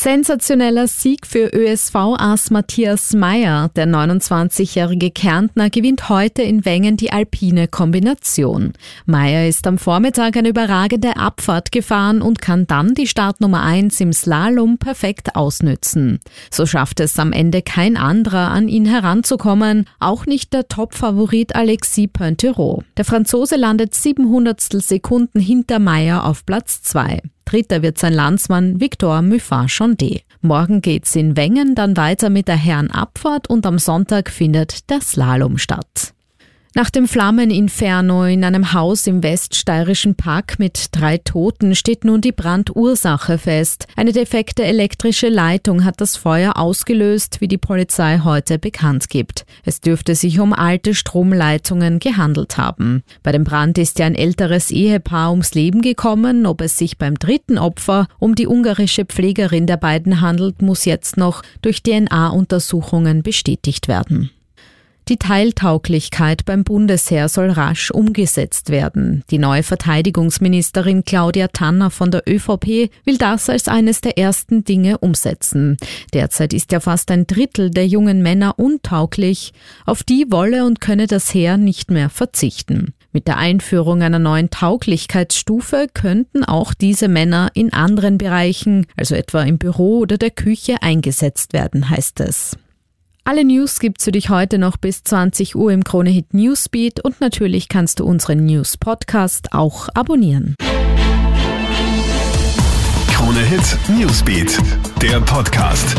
Sensationeller Sieg für ÖSV-Ass Matthias Meyer. Der 29-jährige Kärntner gewinnt heute in Wengen die alpine Kombination. Meyer ist am Vormittag eine überragende Abfahrt gefahren und kann dann die Startnummer 1 im Slalom perfekt ausnützen. So schafft es am Ende kein anderer an ihn heranzukommen, auch nicht der Top-Favorit Alexis Pointerot. Der Franzose landet 700 Sekunden hinter Meyer auf Platz 2. Dritter wird sein Landsmann Victor Muffat-Chandé. Morgen geht's in Wengen dann weiter mit der Herrenabfahrt und am Sonntag findet der Slalom statt. Nach dem Flammeninferno in einem Haus im weststeirischen Park mit drei Toten steht nun die Brandursache fest. Eine defekte elektrische Leitung hat das Feuer ausgelöst, wie die Polizei heute bekannt gibt. Es dürfte sich um alte Stromleitungen gehandelt haben. Bei dem Brand ist ja ein älteres Ehepaar ums Leben gekommen. Ob es sich beim dritten Opfer um die ungarische Pflegerin der beiden handelt, muss jetzt noch durch DNA-Untersuchungen bestätigt werden. Die Teiltauglichkeit beim Bundesheer soll rasch umgesetzt werden. Die neue Verteidigungsministerin Claudia Tanner von der ÖVP will das als eines der ersten Dinge umsetzen. Derzeit ist ja fast ein Drittel der jungen Männer untauglich. Auf die wolle und könne das Heer nicht mehr verzichten. Mit der Einführung einer neuen Tauglichkeitsstufe könnten auch diese Männer in anderen Bereichen, also etwa im Büro oder der Küche, eingesetzt werden, heißt es. Alle News gibt's für dich heute noch bis 20 Uhr im Kronehit Newsbeat und natürlich kannst du unseren News Podcast auch abonnieren. Kronehit Newsbeat, der Podcast.